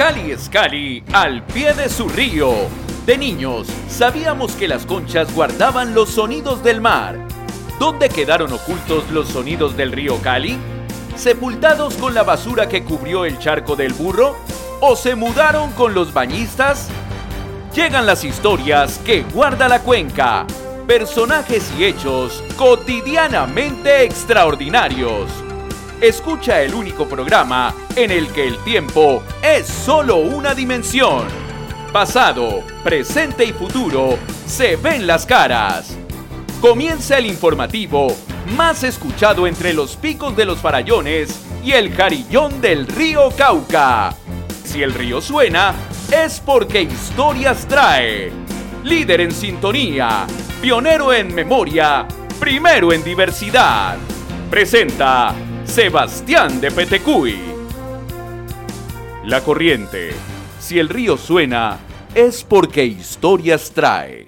Cali es Cali, al pie de su río. De niños, sabíamos que las conchas guardaban los sonidos del mar. ¿Dónde quedaron ocultos los sonidos del río Cali? ¿Sepultados con la basura que cubrió el charco del burro? ¿O se mudaron con los bañistas? Llegan las historias que guarda la cuenca. Personajes y hechos cotidianamente extraordinarios. Escucha el único programa en el que el tiempo es solo una dimensión. Pasado, presente y futuro se ven las caras. Comienza el informativo más escuchado entre los picos de los farallones y el carillón del río Cauca. Si el río suena, es porque historias trae. Líder en sintonía, pionero en memoria, primero en diversidad. Presenta Sebastián de Petecuy. La corriente. Si el río suena, es porque historias trae.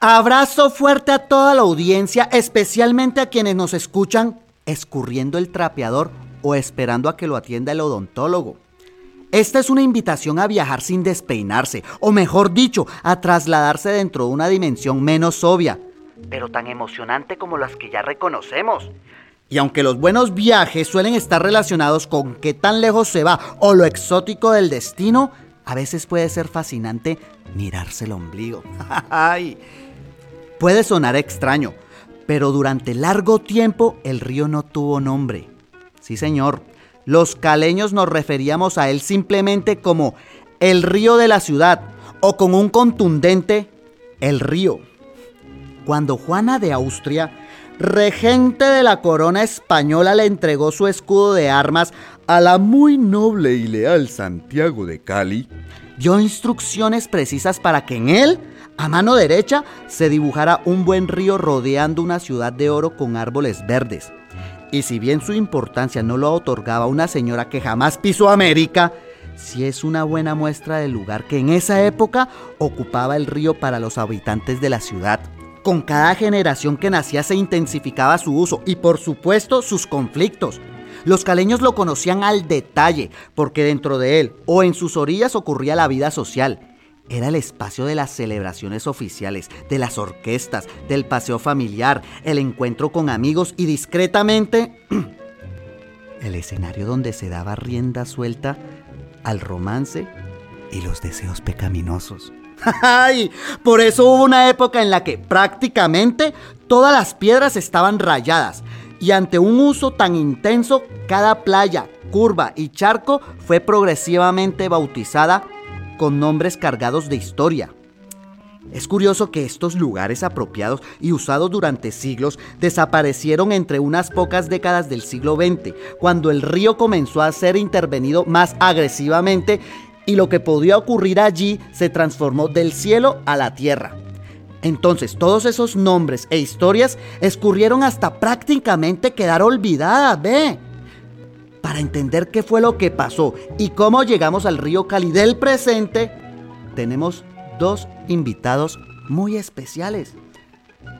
Abrazo fuerte a toda la audiencia, especialmente a quienes nos escuchan escurriendo el trapeador o esperando a que lo atienda el odontólogo. Esta es una invitación a viajar sin despeinarse, o mejor dicho, a trasladarse dentro de una dimensión menos obvia, pero tan emocionante como las que ya reconocemos. Y aunque los buenos viajes suelen estar relacionados con qué tan lejos se va o lo exótico del destino, a veces puede ser fascinante mirarse el ombligo. puede sonar extraño, pero durante largo tiempo el río no tuvo nombre. Sí, señor. Los caleños nos referíamos a él simplemente como el río de la ciudad o con un contundente el río. Cuando Juana de Austria regente de la corona española, le entregó su escudo de armas a la muy noble y leal Santiago de Cali, dio instrucciones precisas para que en él, a mano derecha, se dibujara un buen río rodeando una ciudad de oro con árboles verdes. Y si bien su importancia no lo otorgaba una señora que jamás pisó América, sí es una buena muestra del lugar que en esa época ocupaba el río para los habitantes de la ciudad. Con cada generación que nacía se intensificaba su uso y por supuesto sus conflictos. Los caleños lo conocían al detalle porque dentro de él o en sus orillas ocurría la vida social. Era el espacio de las celebraciones oficiales, de las orquestas, del paseo familiar, el encuentro con amigos y discretamente el escenario donde se daba rienda suelta al romance y los deseos pecaminosos. Ay, por eso hubo una época en la que prácticamente todas las piedras estaban rayadas y ante un uso tan intenso, cada playa, curva y charco fue progresivamente bautizada con nombres cargados de historia. Es curioso que estos lugares apropiados y usados durante siglos desaparecieron entre unas pocas décadas del siglo XX, cuando el río comenzó a ser intervenido más agresivamente y lo que podía ocurrir allí se transformó del cielo a la tierra. Entonces todos esos nombres e historias escurrieron hasta prácticamente quedar olvidadas, ve. Para entender qué fue lo que pasó y cómo llegamos al río Cali del presente, tenemos dos invitados muy especiales.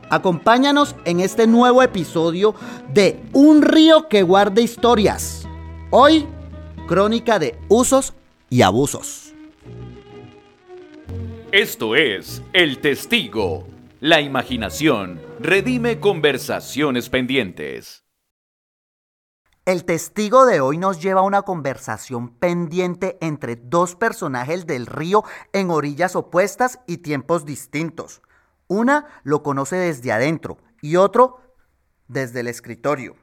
Acompáñanos en este nuevo episodio de Un río que guarda historias. Hoy, crónica de usos y abusos. Esto es El Testigo. La imaginación redime conversaciones pendientes. El testigo de hoy nos lleva a una conversación pendiente entre dos personajes del río en orillas opuestas y tiempos distintos. Una lo conoce desde adentro y otro desde el escritorio.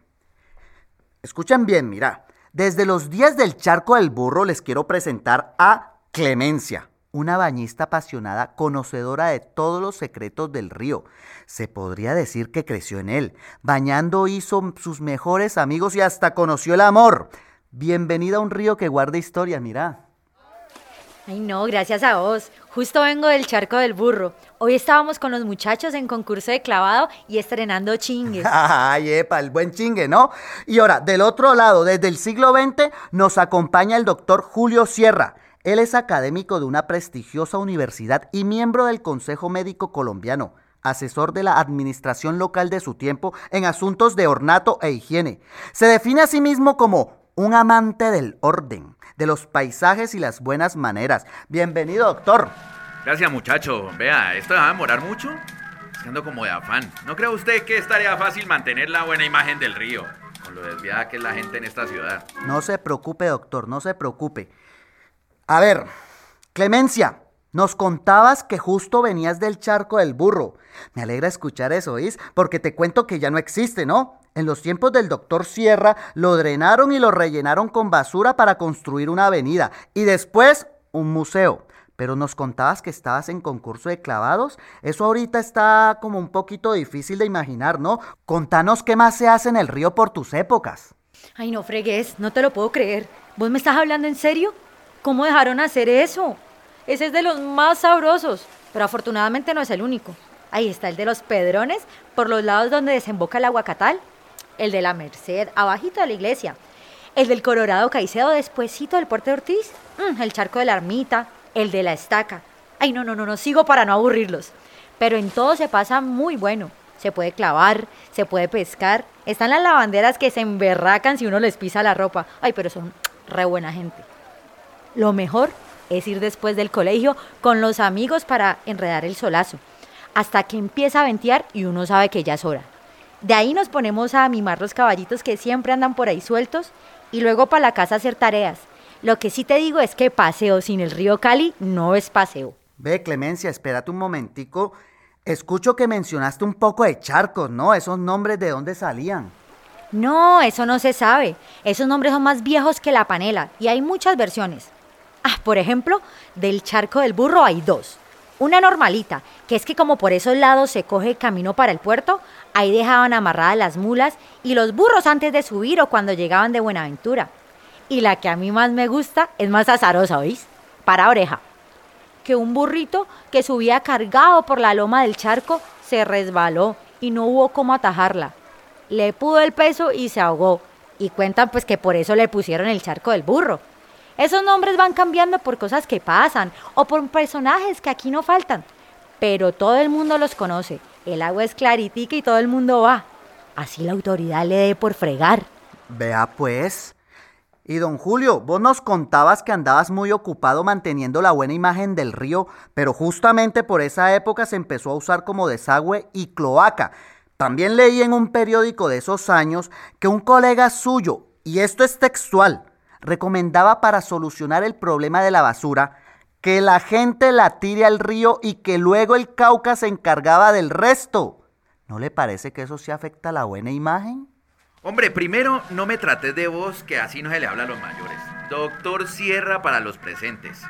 Escuchen bien, mira. Desde los días del charco del burro les quiero presentar a Clemencia, una bañista apasionada, conocedora de todos los secretos del río. Se podría decir que creció en él. Bañando hizo sus mejores amigos y hasta conoció el amor. Bienvenida a un río que guarda historia, mira. Ay, no, gracias a vos. Justo vengo del charco del burro. Hoy estábamos con los muchachos en concurso de clavado y estrenando chingues. Ay, epa, el buen chingue, ¿no? Y ahora, del otro lado, desde el siglo XX, nos acompaña el doctor Julio Sierra. Él es académico de una prestigiosa universidad y miembro del Consejo Médico Colombiano asesor de la administración local de su tiempo en asuntos de ornato e higiene. Se define a sí mismo como un amante del orden, de los paisajes y las buenas maneras. Bienvenido, doctor. Gracias, muchacho. Vea, ¿esto va a demorar mucho? Siendo como de afán. ¿No cree usted que estaría fácil mantener la buena imagen del río? Con lo desviada que es la gente en esta ciudad. No se preocupe, doctor, no se preocupe. A ver, Clemencia, nos contabas que justo venías del charco del burro. Me alegra escuchar eso, ¿oís? Porque te cuento que ya no existe, ¿no? En los tiempos del doctor Sierra lo drenaron y lo rellenaron con basura para construir una avenida y después un museo. Pero nos contabas que estabas en concurso de clavados. Eso ahorita está como un poquito difícil de imaginar, ¿no? Contanos qué más se hace en el río por tus épocas. Ay, no fregues, no te lo puedo creer. ¿Vos me estás hablando en serio? ¿Cómo dejaron hacer eso? Ese es de los más sabrosos, pero afortunadamente no es el único. Ahí está el de los Pedrones, por los lados donde desemboca el aguacatal. El de la Merced, abajito de la iglesia. El del Colorado Caicedo, despuesito del Puerto de Ortiz. Mm, el charco de la Ermita. El de la Estaca. Ay, no, no, no, no, sigo para no aburrirlos. Pero en todo se pasa muy bueno. Se puede clavar, se puede pescar. Están las lavanderas que se emberracan si uno les pisa la ropa. Ay, pero son re buena gente. Lo mejor es ir después del colegio con los amigos para enredar el solazo, hasta que empieza a ventear y uno sabe que ya es hora. De ahí nos ponemos a mimar los caballitos que siempre andan por ahí sueltos y luego para la casa a hacer tareas. Lo que sí te digo es que paseo sin el río Cali no es paseo. Ve, Clemencia, espérate un momentico. Escucho que mencionaste un poco de charcos, ¿no? Esos nombres de dónde salían. No, eso no se sabe. Esos nombres son más viejos que la panela y hay muchas versiones. Ah, por ejemplo, del charco del burro hay dos. Una normalita, que es que como por esos lados se coge camino para el puerto, ahí dejaban amarradas las mulas y los burros antes de subir o cuando llegaban de Buenaventura. Y la que a mí más me gusta es más azarosa, ¿oís? Para oreja. Que un burrito que subía cargado por la loma del charco se resbaló y no hubo cómo atajarla. Le pudo el peso y se ahogó. Y cuentan pues que por eso le pusieron el charco del burro esos nombres van cambiando por cosas que pasan o por personajes que aquí no faltan. Pero todo el mundo los conoce. El agua es claritica y todo el mundo va. Así la autoridad le dé por fregar. Vea pues. Y don Julio, vos nos contabas que andabas muy ocupado manteniendo la buena imagen del río, pero justamente por esa época se empezó a usar como desagüe y cloaca. También leí en un periódico de esos años que un colega suyo, y esto es textual, recomendaba para solucionar el problema de la basura que la gente la tire al río y que luego el Cauca se encargaba del resto. ¿No le parece que eso se afecta a la buena imagen? Hombre, primero no me trates de vos, que así no se le habla a los mayores. Doctor Sierra para los presentes.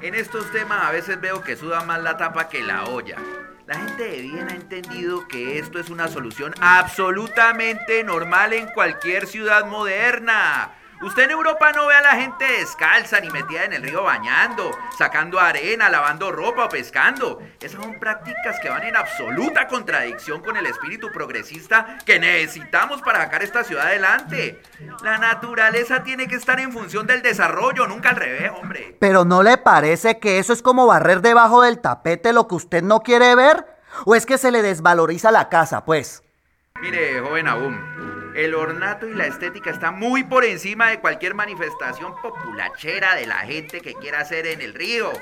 En estos temas a veces veo que suda más la tapa que la olla. La gente de bien ha entendido que esto es una solución absolutamente normal en cualquier ciudad moderna. Usted en Europa no ve a la gente descalza ni metida en el río bañando, sacando arena, lavando ropa o pescando. Esas son prácticas que van en absoluta contradicción con el espíritu progresista que necesitamos para sacar esta ciudad adelante. La naturaleza tiene que estar en función del desarrollo, nunca al revés, hombre. Pero ¿no le parece que eso es como barrer debajo del tapete lo que usted no quiere ver? ¿O es que se le desvaloriza la casa, pues? Mire, joven Abum, el ornato y la estética están muy por encima de cualquier manifestación populachera de la gente que quiera hacer en el río.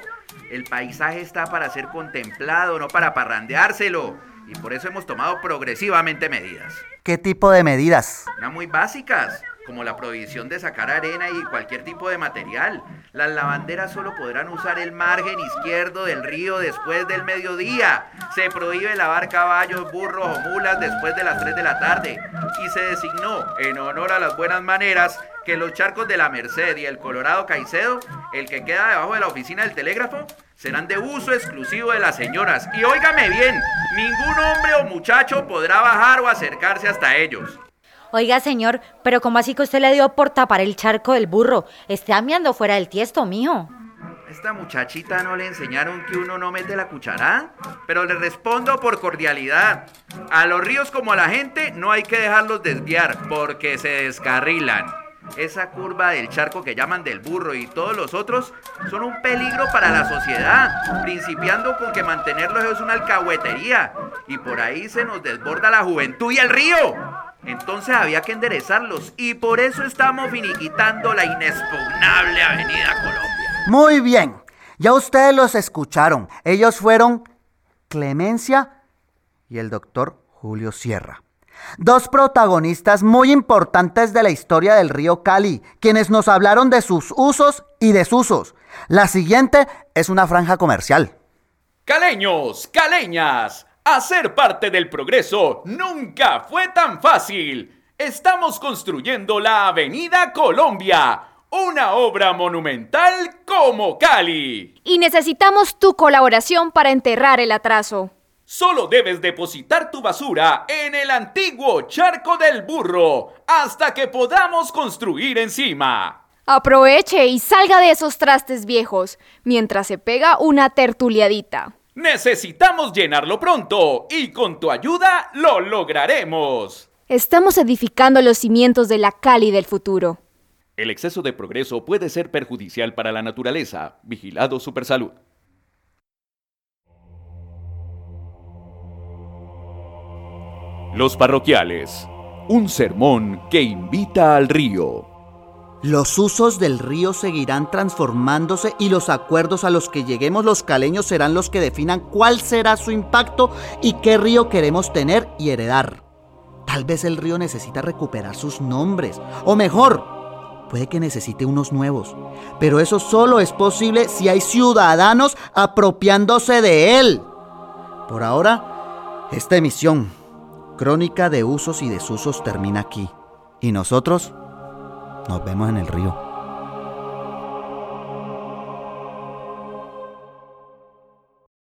El paisaje está para ser contemplado, no para parrandeárselo. Y por eso hemos tomado progresivamente medidas. ¿Qué tipo de medidas? Unas muy básicas como la prohibición de sacar arena y cualquier tipo de material. Las lavanderas solo podrán usar el margen izquierdo del río después del mediodía. Se prohíbe lavar caballos, burros o mulas después de las 3 de la tarde. Y se designó, en honor a las buenas maneras, que los charcos de la Merced y el Colorado Caicedo, el que queda debajo de la oficina del telégrafo, serán de uso exclusivo de las señoras. Y óigame bien, ningún hombre o muchacho podrá bajar o acercarse hasta ellos. Oiga, señor, pero ¿cómo así que usted le dio por tapar el charco del burro? Está amiando fuera del tiesto, mijo. esta muchachita no le enseñaron que uno no mete la cuchara? Pero le respondo por cordialidad. A los ríos como a la gente no hay que dejarlos desviar porque se descarrilan. Esa curva del charco que llaman del burro y todos los otros son un peligro para la sociedad, principiando con que mantenerlos es una alcahuetería y por ahí se nos desborda la juventud y el río. Entonces había que enderezarlos y por eso estamos finiquitando la inexpugnable Avenida Colombia. Muy bien, ya ustedes los escucharon. Ellos fueron Clemencia y el doctor Julio Sierra. Dos protagonistas muy importantes de la historia del río Cali, quienes nos hablaron de sus usos y desusos. La siguiente es una franja comercial. Caleños, caleñas, hacer parte del progreso nunca fue tan fácil. Estamos construyendo la Avenida Colombia, una obra monumental como Cali. Y necesitamos tu colaboración para enterrar el atraso. Solo debes depositar tu basura en el antiguo charco del burro hasta que podamos construir encima. Aproveche y salga de esos trastes viejos mientras se pega una tertuliadita. Necesitamos llenarlo pronto y con tu ayuda lo lograremos. Estamos edificando los cimientos de la Cali del futuro. El exceso de progreso puede ser perjudicial para la naturaleza. Vigilado Supersalud. Los parroquiales. Un sermón que invita al río. Los usos del río seguirán transformándose y los acuerdos a los que lleguemos los caleños serán los que definan cuál será su impacto y qué río queremos tener y heredar. Tal vez el río necesita recuperar sus nombres, o mejor, puede que necesite unos nuevos. Pero eso solo es posible si hay ciudadanos apropiándose de él. Por ahora, esta emisión Crónica de usos y desusos termina aquí. Y nosotros nos vemos en el río.